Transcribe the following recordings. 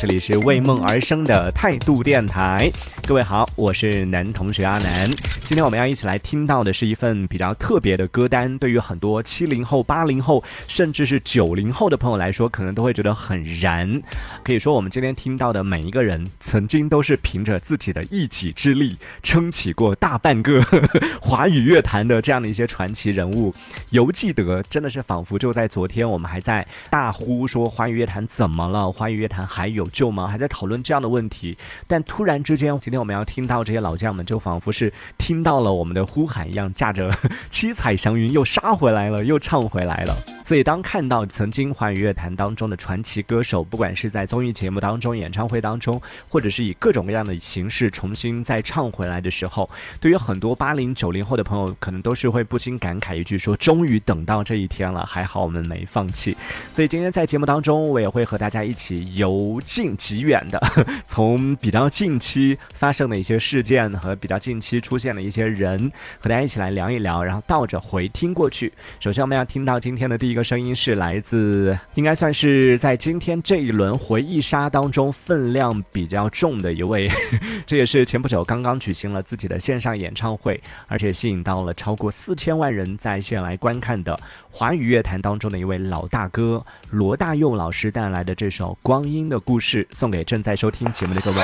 这里是为梦而生的态度电台。各位好，我是男同学阿南。今天我们要一起来听到的是一份比较特别的歌单，对于很多七零后、八零后，甚至是九零后的朋友来说，可能都会觉得很燃。可以说，我们今天听到的每一个人，曾经都是凭着自己的一己之力，撑起过大半个 华语乐坛的这样的一些传奇人物。犹记得，真的是仿佛就在昨天，我们还在大呼说华语乐坛怎么了？华语乐坛还有救吗？还在讨论这样的问题。但突然之间，今天我们要听到这些老将们，就仿佛是听到了我们的呼喊一样，驾着 七彩祥云又杀回来了，又唱回来了。所以，当看到曾经华语乐坛当中的传奇歌手，不管是在综艺节目当中、演唱会当中，或者是以各种各样的形式重新再唱回来的时候，对于很多八零九零后的朋友，可能都是会不禁感慨一句：说终于等到这一天了，还好我们没放弃。所以今天在节目当中，我也会和大家一起由近及远的，从比较近期发生的一些事件和比较近期出现的一些人，和大家一起来聊一聊，然后倒着回听过去。首先我们要听到今天的第一个声音是来自，应该算是在今天这一轮回忆杀当中分量比较重的一位，这也是前不久刚刚举行了自己的线上演唱会，而且吸引到了超过四千万人在线来观看的华语乐坛当中的一位老大哥罗大佑老师带来的这首《光阴的故事》，送给正在收听节目的各位。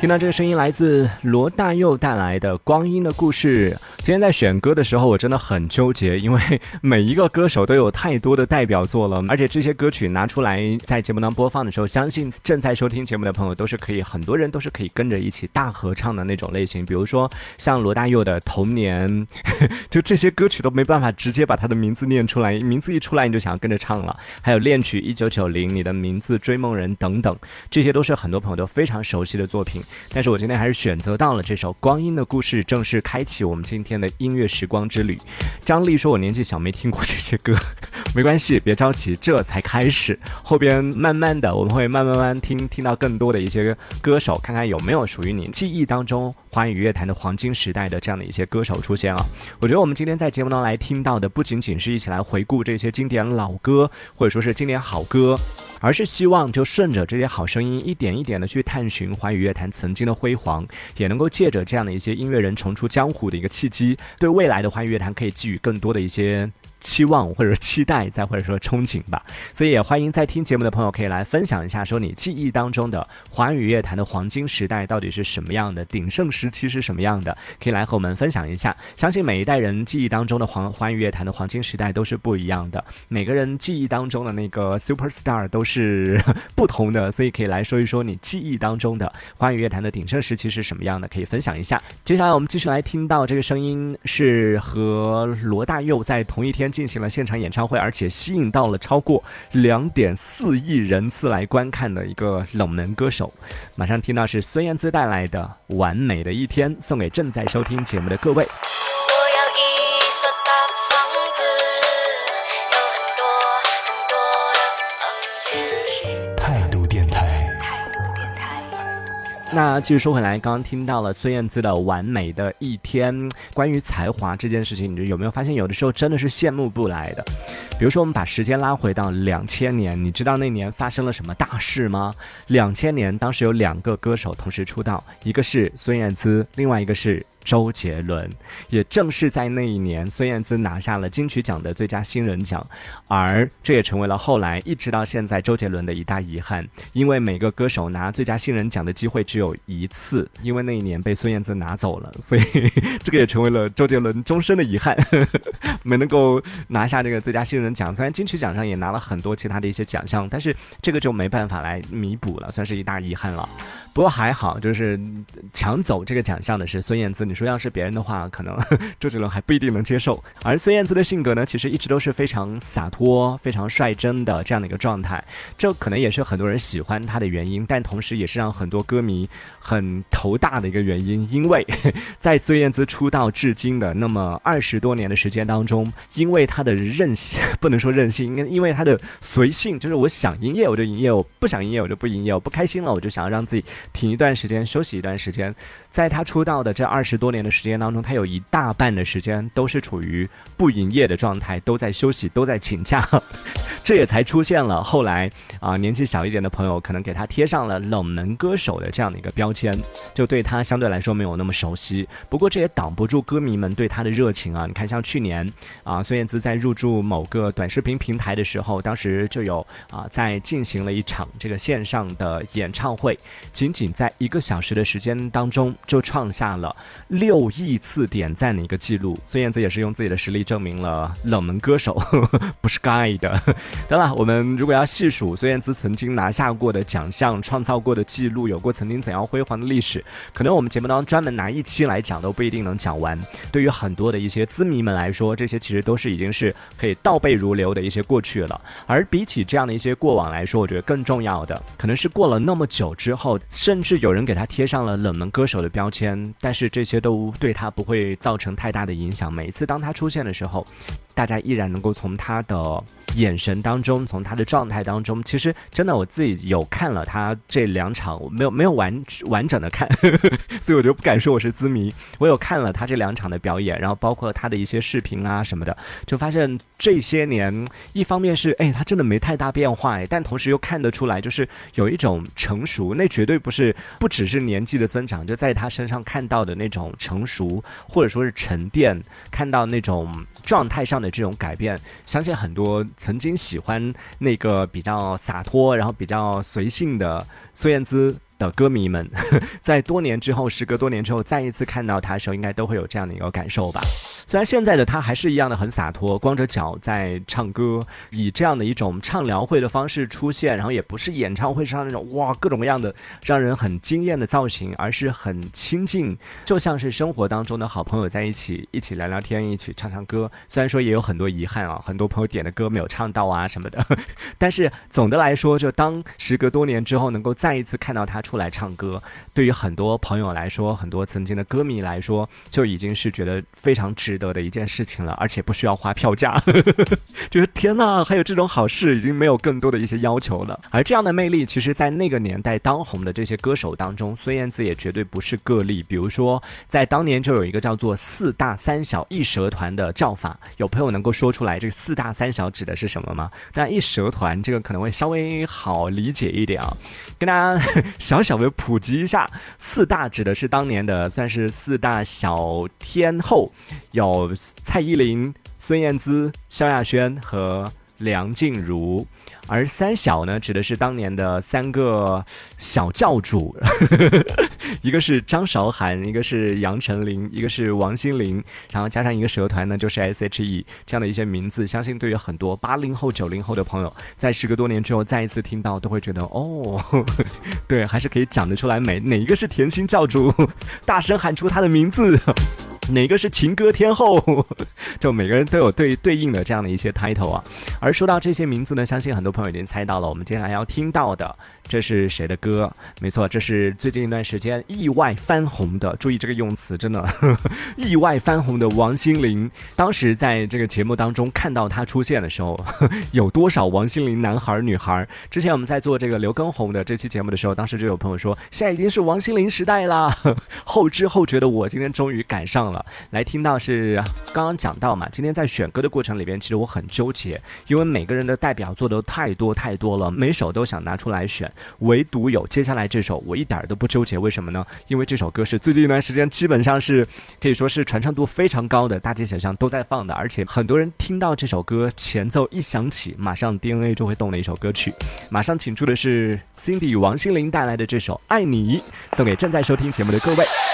听到这个声音来自罗大佑带来的《光阴的故事》。今天在选歌的时候，我真的很纠结，因为每一个歌手都有太多的代表作了，而且这些歌曲拿出来在节目当播放的时候，相信正在收听节目的朋友都是可以，很多人都是可以跟着一起大合唱的那种类型。比如说像罗大佑的《童年》，就这些歌曲都没办法直接把他的名字念出来，名字一出来你就想要跟着唱了。还有恋曲《一九九零》，你的名字《追梦人》等等，这些都是很多朋友都非常熟悉的作品。但是我今天还是选择到了这首《光阴的故事》，正式开启我们今天天的音乐时光之旅。张丽说：“我年纪小，没听过这些歌，没关系，别着急，这才开始。后边慢慢的，我们会慢慢慢听，听到更多的一些歌手，看看有没有属于你记忆当中华语乐坛的黄金时代的这样的一些歌手出现啊。我觉得我们今天在节目当中来听到的，不仅仅是一起来回顾这些经典老歌，或者说是经典好歌。”而是希望就顺着这些好声音，一点一点的去探寻华语乐坛曾经的辉煌，也能够借着这样的一些音乐人重出江湖的一个契机，对未来的华语乐坛可以寄予更多的一些。期望或者期待，再或者说憧憬吧，所以也欢迎在听节目的朋友可以来分享一下，说你记忆当中的华语乐坛的黄金时代到底是什么样的，鼎盛时期是什么样的，可以来和我们分享一下。相信每一代人记忆当中的黄华语乐坛的黄金时代都是不一样的，每个人记忆当中的那个 super star 都是不同的，所以可以来说一说你记忆当中的华语乐坛的鼎盛时期是什么样的，可以分享一下。接下来我们继续来听到这个声音，是和罗大佑在同一天。进行了现场演唱会，而且吸引到了超过两点四亿人次来观看的一个冷门歌手。马上听到是孙燕姿带来的《完美的一天》，送给正在收听节目的各位。那继续说回来，刚刚听到了孙燕姿的《完美的一天》。关于才华这件事情，你就有没有发现，有的时候真的是羡慕不来的？比如说，我们把时间拉回到两千年，你知道那年发生了什么大事吗？两千年，当时有两个歌手同时出道，一个是孙燕姿，另外一个是。周杰伦，也正是在那一年，孙燕姿拿下了金曲奖的最佳新人奖，而这也成为了后来一直到现在周杰伦的一大遗憾，因为每个歌手拿最佳新人奖的机会只有一次，因为那一年被孙燕姿拿走了，所以这个也成为了周杰伦终身的遗憾，没能够拿下这个最佳新人奖。虽然金曲奖上也拿了很多其他的一些奖项，但是这个就没办法来弥补了，算是一大遗憾了。不过还好，就是抢走这个奖项的是孙燕姿。你说要是别人的话，可能 周杰伦还不一定能接受。而孙燕姿的性格呢，其实一直都是非常洒脱、非常率真的这样的一个状态。这可能也是很多人喜欢她的原因，但同时也是让很多歌迷很头大的一个原因。因为 在孙燕姿出道至今的那么二十多年的时间当中，因为她的任性，不能说任性，因因为她的随性，就是我想营业我就营业，我不想营业我就不营业，我不开心了我就想要让自己。停一段时间，休息一段时间。在她出道的这二十多年的时间当中，他有一大半的时间都是处于不营业的状态，都在休息，都在请假。这也才出现了后来啊，年纪小一点的朋友可能给他贴上了冷门歌手的这样的一个标签，就对他相对来说没有那么熟悉。不过这也挡不住歌迷们对他的热情啊！你看，像去年啊，孙燕姿在入驻某个短视频平台的时候，当时就有啊在进行了一场这个线上的演唱会，仅仅在一个小时的时间当中。就创下了六亿次点赞的一个记录，孙燕姿也是用自己的实力证明了冷门歌手 不是盖的。当然，我们如果要细数孙燕姿曾经拿下过的奖项、创造过的记录，有过曾经怎样辉煌的历史，可能我们节目当中专门拿一期来讲都不一定能讲完。对于很多的一些资迷们来说，这些其实都是已经是可以倒背如流的一些过去了。而比起这样的一些过往来说，我觉得更重要的可能是过了那么久之后，甚至有人给他贴上了冷门歌手的。标签，但是这些都对他不会造成太大的影响。每一次当他出现的时候，大家依然能够从他的眼神当中，从他的状态当中，其实真的我自己有看了他这两场，我没有没有完完整的看呵呵，所以我就不敢说我是资迷。我有看了他这两场的表演，然后包括他的一些视频啊什么的，就发现这些年，一方面是哎他真的没太大变化，哎，但同时又看得出来，就是有一种成熟，那绝对不是不只是年纪的增长，就在他身上看到的那种成熟，或者说是沉淀，看到那种状态上的这种改变，相信很多曾经喜欢那个比较洒脱，然后比较随性的孙燕姿。的歌迷们，在多年之后，时隔多年之后，再一次看到她的时候，应该都会有这样的一个感受吧。虽然现在的他还是一样的很洒脱，光着脚在唱歌，以这样的一种畅聊会的方式出现，然后也不是演唱会上那种哇各种各样的让人很惊艳的造型，而是很亲近，就像是生活当中的好朋友在一起，一起聊聊天，一起唱唱歌。虽然说也有很多遗憾啊，很多朋友点的歌没有唱到啊什么的，但是总的来说，就当时隔多年之后，能够再一次看到他。出来唱歌，对于很多朋友来说，很多曾经的歌迷来说，就已经是觉得非常值得的一件事情了，而且不需要花票价。就是天哪，还有这种好事，已经没有更多的一些要求了。而这样的魅力，其实，在那个年代当红的这些歌手当中，孙燕姿也绝对不是个例。比如说，在当年就有一个叫做“四大三小一蛇团”的叫法，有朋友能够说出来这个“四大三小”指的是什么吗？那，一蛇团这个可能会稍微好理解一点啊，跟大家小。小的普及一下，四大指的是当年的算是四大小天后，有有蔡依林、孙燕姿、萧亚轩和梁静茹。而三小呢，指的是当年的三个小教主，一个是张韶涵，一个是杨丞琳，一个是王心凌，然后加上一个蛇团呢，就是 S.H.E 这样的一些名字，相信对于很多八零后、九零后的朋友，在时隔多年之后再一次听到，都会觉得哦，对，还是可以讲得出来，每哪一个是甜心教主，大声喊出他的名字。哪个是情歌天后？就每个人都有对对应的这样的一些 title 啊。而说到这些名字呢，相信很多朋友已经猜到了，我们接下来要听到的。这是谁的歌？没错，这是最近一段时间意外翻红的。注意这个用词，真的 意外翻红的王心凌。当时在这个节目当中看到她出现的时候，有多少王心凌男孩女孩？之前我们在做这个刘畊宏的这期节目的时候，当时就有朋友说，现在已经是王心凌时代啦。后知后觉的我今天终于赶上了。来听到是刚刚讲到嘛，今天在选歌的过程里边，其实我很纠结，因为每个人的代表作都太多太多了，每首都想拿出来选。唯独有接下来这首，我一点都不纠结，为什么呢？因为这首歌是最近一段时间基本上是可以说是传唱度非常高的，大街小巷都在放的，而且很多人听到这首歌前奏一响起，马上 DNA 就会动的一首歌曲。马上请出的是 Cindy 王心凌带来的这首《爱你》，送给正在收听节目的各位。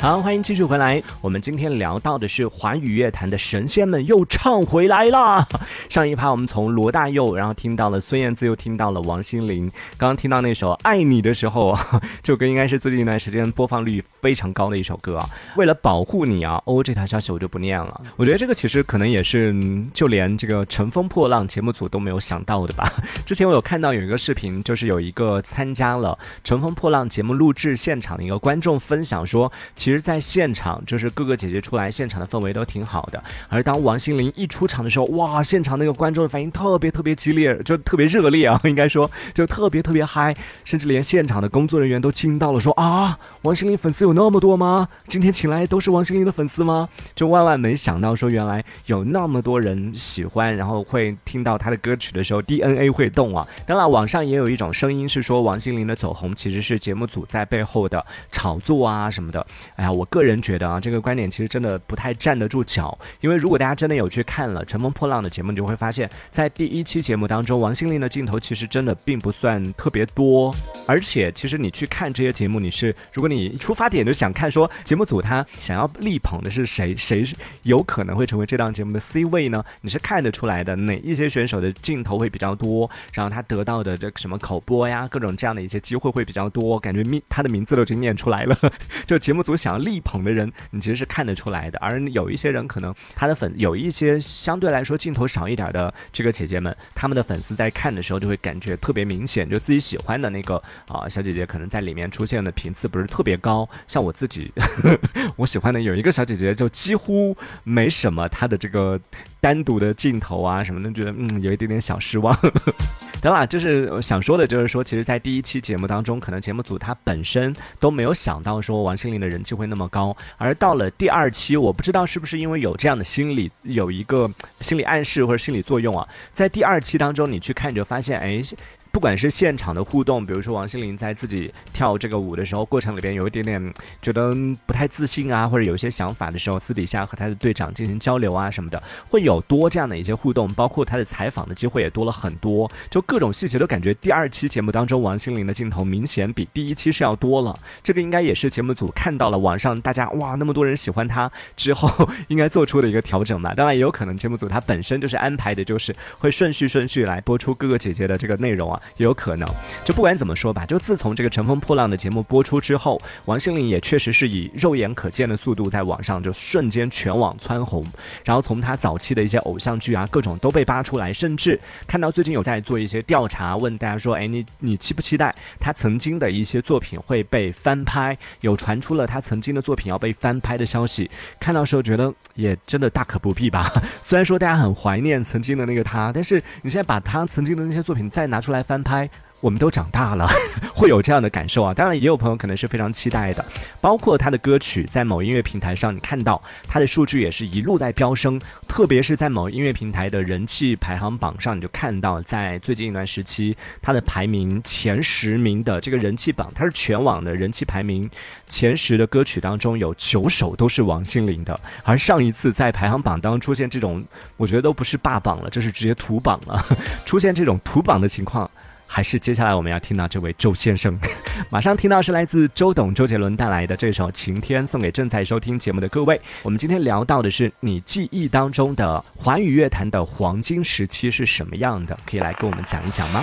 好，欢迎继续回来。我们今天聊到的是华语乐坛的神仙们又唱回来啦。上一趴我们从罗大佑，然后听到了孙燕姿，又听到了王心凌。刚刚听到那首《爱你》的时候，这首歌应该是最近一段时间播放率非常高的一首歌啊。为了保护你啊，哦，这条消息我就不念了。我觉得这个其实可能也是就连这个乘风破浪节目组都没有想到的吧。之前我有看到有一个视频，就是有一个参加了乘风破浪节目录制现场的一个观众分享说。其实在现场就是各个姐姐出来，现场的氛围都挺好的。而当王心凌一出场的时候，哇，现场那个观众的反应特别特别激烈，就特别热烈啊，应该说就特别特别嗨，甚至连现场的工作人员都惊到了，说啊，王心凌粉丝有那么多吗？今天请来都是王心凌的粉丝吗？就万万没想到，说原来有那么多人喜欢，然后会听到她的歌曲的时候，DNA 会动啊。当然，网上也有一种声音是说，王心凌的走红其实是节目组在背后的炒作啊什么的。哎呀，我个人觉得啊，这个观点其实真的不太站得住脚，因为如果大家真的有去看了《乘风破浪》的节目，你就会发现，在第一期节目当中，王心凌的镜头其实真的并不算特别多，而且其实你去看这些节目，你是如果你出发点就想看说节目组他想要力捧的是谁，谁是有可能会成为这档节目的 C 位呢？你是看得出来的，哪一些选手的镜头会比较多，然后他得到的这什么口播呀，各种这样的一些机会会比较多，感觉名他的名字都已经念出来了，就节目组想要力捧的人，你其实是看得出来的，而有一些人可能他的粉有一些相对来说镜头少一点的这个姐姐们，他们的粉丝在看的时候就会感觉特别明显，就自己喜欢的那个啊小姐姐可能在里面出现的频次不是特别高，像我自己，我喜欢的有一个小姐姐就几乎没什么她的这个单独的镜头啊什么的，觉得嗯有一点点小失望。等啦，就是想说的，就是说，其实，在第一期节目当中，可能节目组他本身都没有想到说王心凌的人气会那么高，而到了第二期，我不知道是不是因为有这样的心理，有一个心理暗示或者心理作用啊，在第二期当中，你去看，你就发现，哎。不管是现场的互动，比如说王心凌在自己跳这个舞的时候，过程里边有一点点觉得不太自信啊，或者有一些想法的时候，私底下和他的队长进行交流啊什么的，会有多这样的一些互动，包括他的采访的机会也多了很多，就各种细节都感觉第二期节目当中王心凌的镜头明显比第一期是要多了。这个应该也是节目组看到了网上大家哇那么多人喜欢他之后应该做出的一个调整吧。当然也有可能节目组他本身就是安排的就是会顺序顺序来播出各个姐姐的这个内容啊。也有可能，就不管怎么说吧，就自从这个《乘风破浪》的节目播出之后，王心凌也确实是以肉眼可见的速度在网上就瞬间全网蹿红。然后从她早期的一些偶像剧啊，各种都被扒出来，甚至看到最近有在做一些调查，问大家说：“哎，你你期不期待她曾经的一些作品会被翻拍？有传出了她曾经的作品要被翻拍的消息。”看到时候觉得也真的大可不必吧。虽然说大家很怀念曾经的那个她，但是你现在把她曾经的那些作品再拿出来翻。拍，我们都长大了，会有这样的感受啊。当然，也有朋友可能是非常期待的，包括他的歌曲在某音乐平台上，你看到他的数据也是一路在飙升，特别是在某音乐平台的人气排行榜上，你就看到在最近一段时期，他的排名前十名的这个人气榜，它是全网的人气排名前十的歌曲当中有九首都是王心凌的。而上一次在排行榜当中出现这种，我觉得都不是霸榜了，这是直接屠榜了，出现这种屠榜的情况。还是接下来我们要听到这位周先生，马上听到是来自周董周杰伦带来的这首《晴天》，送给正在收听节目的各位。我们今天聊到的是你记忆当中的华语乐坛的黄金时期是什么样的，可以来跟我们讲一讲吗？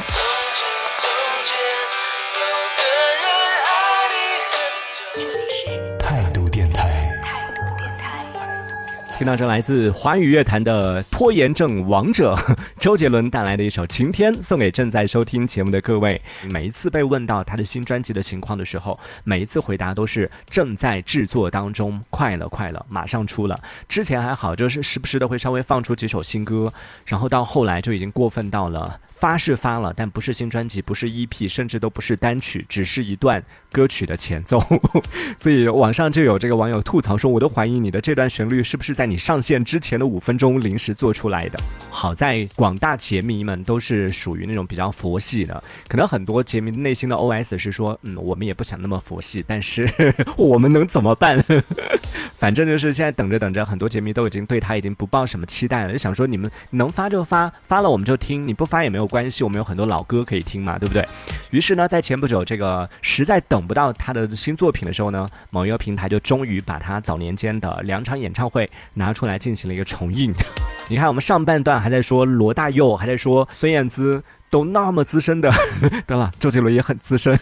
听到这来自华语乐坛的拖延症王者 周杰伦带来的一首《晴天》，送给正在收听节目的各位。每一次被问到他的新专辑的情况的时候，每一次回答都是正在制作当中，快了，快了，马上出了。之前还好，就是时不时的会稍微放出几首新歌，然后到后来就已经过分到了。发是发了，但不是新专辑，不是 EP，甚至都不是单曲，只是一段歌曲的前奏。所以网上就有这个网友吐槽说：“我都怀疑你的这段旋律是不是在你上线之前的五分钟临时做出来的。”好在广大杰迷们都是属于那种比较佛系的，可能很多杰迷内心的 OS 是说：“嗯，我们也不想那么佛系，但是 我们能怎么办？反正就是现在等着等着，很多杰迷都已经对他已经不抱什么期待了，就想说你们能发就发，发了我们就听，你不发也没有。关系，我们有很多老歌可以听嘛，对不对？于是呢，在前不久，这个实在等不到他的新作品的时候呢，某一个平台就终于把他早年间的两场演唱会拿出来进行了一个重印。你看，我们上半段还在说罗大佑，还在说孙燕姿。都那么资深的，得了周杰伦也很资深，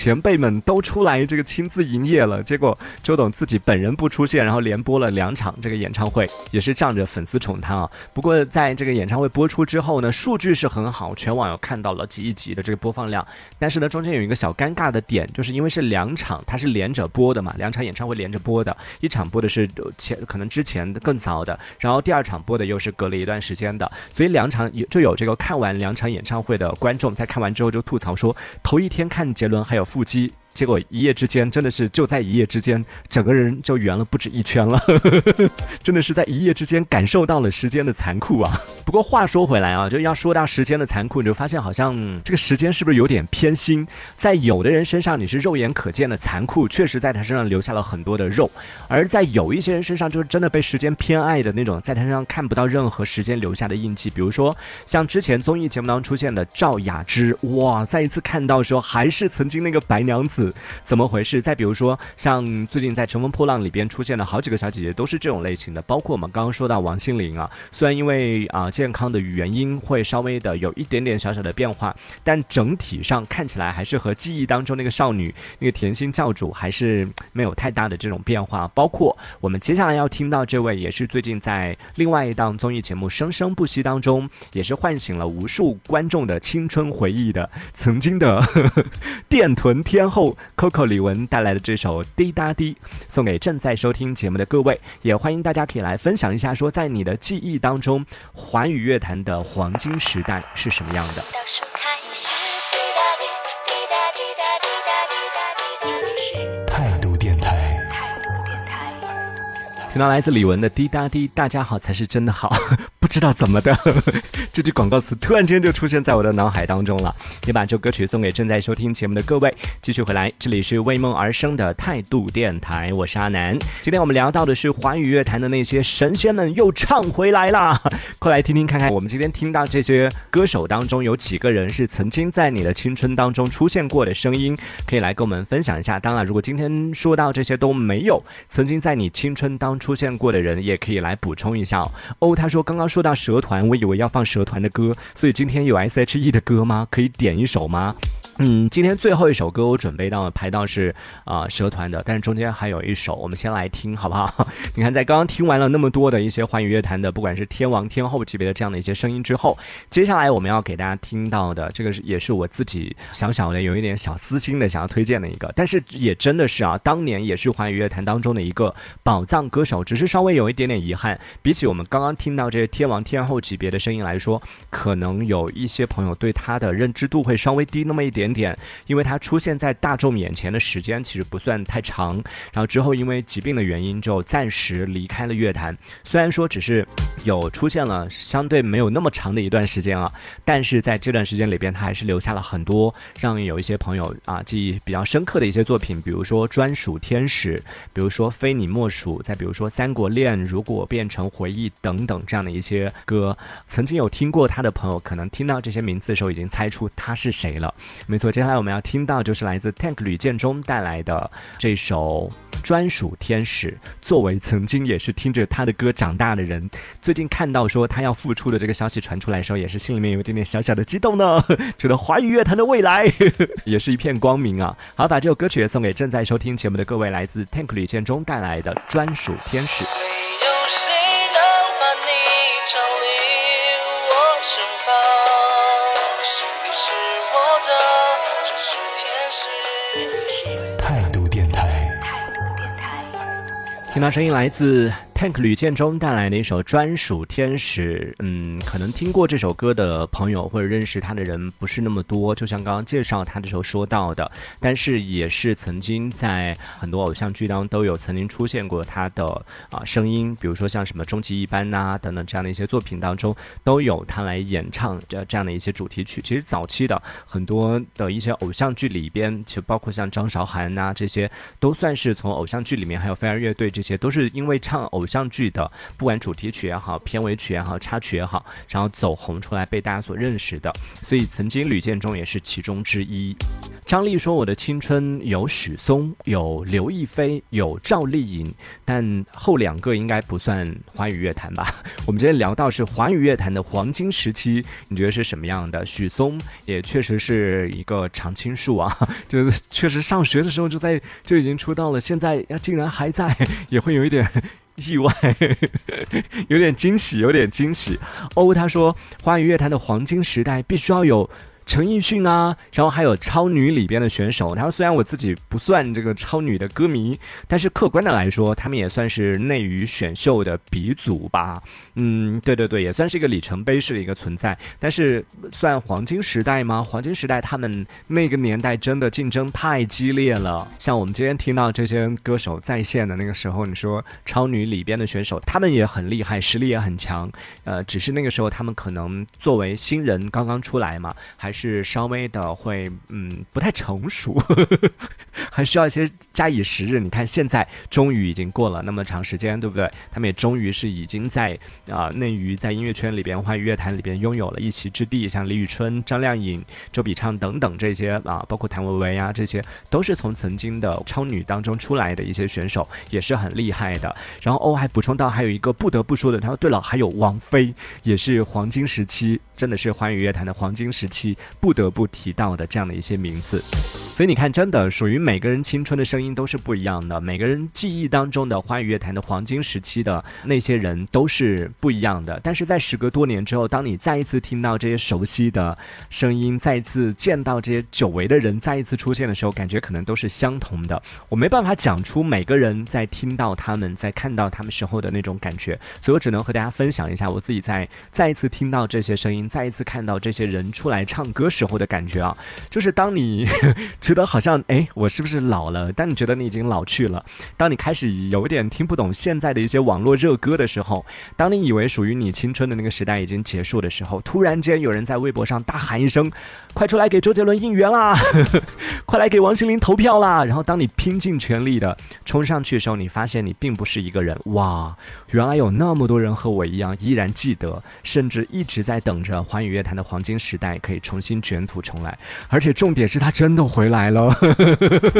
前辈们都出来这个亲自营业了，结果周董自己本人不出现，然后连播了两场这个演唱会，也是仗着粉丝宠他啊。不过在这个演唱会播出之后呢，数据是很好，全网有看到了几亿级的这个播放量。但是呢，中间有一个小尴尬的点，就是因为是两场，它是连着播的嘛，两场演唱会连着播的，一场播的是前可能之前更早的，然后第二场播的又是隔了一段时间的，所以两场有就有这个看完两场演唱会的观众在看完之后就吐槽说，头一天看杰伦还有腹肌。结果一夜之间，真的是就在一夜之间，整个人就圆了不止一圈了，真的是在一夜之间感受到了时间的残酷啊！不过话说回来啊，就要说到时间的残酷，你就发现好像这个时间是不是有点偏心？在有的人身上你是肉眼可见的残酷，确实在他身上留下了很多的肉；而在有一些人身上，就是真的被时间偏爱的那种，在他身上看不到任何时间留下的印记。比如说像之前综艺节目当中出现的赵雅芝，哇，再一次看到说还是曾经那个白娘子。怎么回事？再比如说，像最近在《乘风破浪》里边出现了好几个小姐姐，都是这种类型的。包括我们刚刚说到王心凌啊，虽然因为啊健康的原因会稍微的有一点点小小的变化，但整体上看起来还是和记忆当中那个少女、那个甜心教主还是没有太大的这种变化。包括我们接下来要听到这位，也是最近在另外一档综艺节目《生生不息》当中，也是唤醒了无数观众的青春回忆的曾经的 电臀天后。Coco 李玟带来的这首《滴答滴》，送给正在收听节目的各位，也欢迎大家可以来分享一下，说在你的记忆当中，华语乐坛的黄金时代是什么样的。听到来自李玟的《滴答滴》，大家好才是真的好。不知道怎么的，这句广告词突然间就出现在我的脑海当中了。也把这歌曲送给正在收听节目的各位。继续回来，这里是为梦而生的态度电台，我是阿南。今天我们聊到的是华语乐坛的那些神仙们又唱回来啦，快来听听看看，我们今天听到这些歌手当中有几个人是曾经在你的青春当中出现过的声音，可以来跟我们分享一下。当然，如果今天说到这些都没有曾经在你青春当中出现过的人，也可以来补充一下哦。他说刚刚。说到蛇团，我以为要放蛇团的歌，所以今天有 S H E 的歌吗？可以点一首吗？嗯，今天最后一首歌我准备到排到是啊蛇团的，但是中间还有一首，我们先来听好不好？你看，在刚刚听完了那么多的一些华语乐坛的，不管是天王天后级别的这样的一些声音之后，接下来我们要给大家听到的这个是也是我自己小小的有一点小私心的想要推荐的一个，但是也真的是啊，当年也是华语乐坛当中的一个宝藏歌手，只是稍微有一点点遗憾，比起我们刚刚听到这些天王天后级别的声音来说，可能有一些朋友对他的认知度会稍微低那么一点。点，因为他出现在大众眼前的时间其实不算太长，然后之后因为疾病的原因就暂时离开了乐坛。虽然说只是有出现了相对没有那么长的一段时间啊，但是在这段时间里边，他还是留下了很多让有一些朋友啊记忆比较深刻的一些作品，比如说《专属天使》，比如说《非你莫属》，再比如说《说三国恋》，如果变成回忆等等这样的一些歌。曾经有听过他的朋友，可能听到这些名字的时候已经猜出他是谁了。没错，接下来我们要听到就是来自 Tank 吕建中带来的这首专属天使。作为曾经也是听着他的歌长大的人，最近看到说他要复出的这个消息传出来的时候，也是心里面有一点点小小的激动呢。觉得华语乐坛的未来 也是一片光明啊！好，把这首歌曲送给正在收听节目的各位，来自 Tank 吕建中带来的专属天使。态度电台听到声音来自。Tank 吕建中带来的一首专属天使，嗯，可能听过这首歌的朋友或者认识他的人不是那么多。就像刚刚介绍他的时候说到的，但是也是曾经在很多偶像剧当中都有曾经出现过他的啊声音，比如说像什么终极一班呐等等这样的一些作品当中都有他来演唱这这样的一些主题曲。其实早期的很多的一些偶像剧里边，其实包括像张韶涵呐这些，都算是从偶像剧里面还有飞儿乐队这些，都是因为唱偶。像剧的，不管主题曲也好，片尾曲也好，插曲也好，然后走红出来被大家所认识的，所以曾经吕建中也是其中之一。张丽说：“我的青春有许嵩，有刘亦菲，有赵丽颖，但后两个应该不算华语乐坛吧？我们今天聊到是华语乐坛的黄金时期，你觉得是什么样的？许嵩也确实是一个常青树啊，就是确实上学的时候就在就已经出道了，现在竟然还在，也会有一点。”意外，有点惊喜，有点惊喜。哦，他说，华语乐坛的黄金时代必须要有。陈奕迅啊，然后还有超女里边的选手。他说，虽然我自己不算这个超女的歌迷，但是客观的来说，他们也算是内娱选秀的鼻祖吧。嗯，对对对，也算是一个里程碑式的一个存在。但是算黄金时代吗？黄金时代，他们那个年代真的竞争太激烈了。像我们今天听到这些歌手在线的那个时候，你说超女里边的选手，他们也很厉害，实力也很强。呃，只是那个时候他们可能作为新人刚刚出来嘛，还是。是稍微的会嗯不太成熟，还需要一些加以时日。你看现在终于已经过了那么长时间，对不对？他们也终于是已经在啊内娱在音乐圈里边、华语乐坛里边拥有了一席之地。像李宇春、张靓颖、周笔畅等等这些啊，包括谭维维啊，这些都是从曾经的超女当中出来的一些选手，也是很厉害的。然后欧还补充到，还有一个不得不说的，他说对了，还有王菲，也是黄金时期，真的是华语乐坛的黄金时期。不得不提到的这样的一些名字。所以你看，真的属于每个人青春的声音都是不一样的，每个人记忆当中的华语乐坛的黄金时期的那些人都是不一样的。但是在时隔多年之后，当你再一次听到这些熟悉的声音，再一次见到这些久违的人再一次出现的时候，感觉可能都是相同的。我没办法讲出每个人在听到他们在看到他们时候的那种感觉，所以我只能和大家分享一下我自己在再一次听到这些声音，再一次看到这些人出来唱歌时候的感觉啊，就是当你。觉得好像哎，我是不是是老了？当你觉得你已经老去了，当你开始有点听不懂现在的一些网络热歌的时候，当你以为属于你青春的那个时代已经结束的时候，突然间有人在微博上大喊一声：“快出来给周杰伦应援 啦！快来给王心凌投票啦！”然后当你拼尽全力的冲上去的时候，你发现你并不是一个人，哇，原来有那么多人和我一样依然记得，甚至一直在等着华语乐坛的黄金时代可以重新卷土重来。而且重点是他真的回。来了，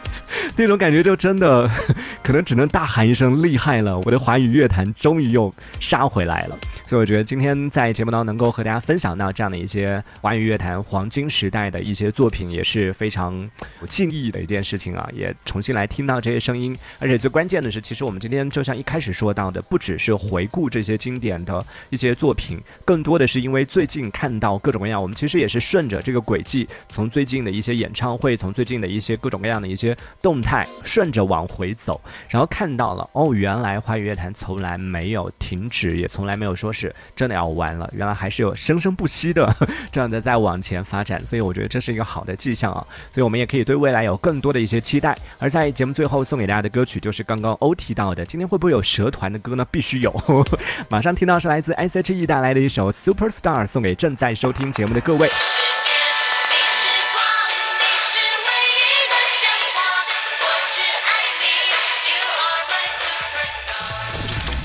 那种感觉就真的 可能只能大喊一声厉害了！我的华语乐坛终于又杀回来了。所以我觉得今天在节目当中能够和大家分享到这样的一些华语乐坛黄金时代的一些作品，也是非常有敬意的一件事情啊！也重新来听到这些声音，而且最关键的是，其实我们今天就像一开始说到的，不只是回顾这些经典的一些作品，更多的是因为最近看到各种各样，我们其实也是顺着这个轨迹，从最近的一些演唱会，从最近的一些各种各样的一些动态，顺着往回走，然后看到了哦，原来华语乐坛从来没有停止，也从来没有说是。真的要完了，原来还是有生生不息的这样的在往前发展，所以我觉得这是一个好的迹象啊，所以我们也可以对未来有更多的一些期待。而在节目最后送给大家的歌曲就是刚刚欧提到的，今天会不会有蛇团的歌呢？必须有，马上听到是来自 S.H.E 带来的一首 Superstar，送给正在收听节目的各位。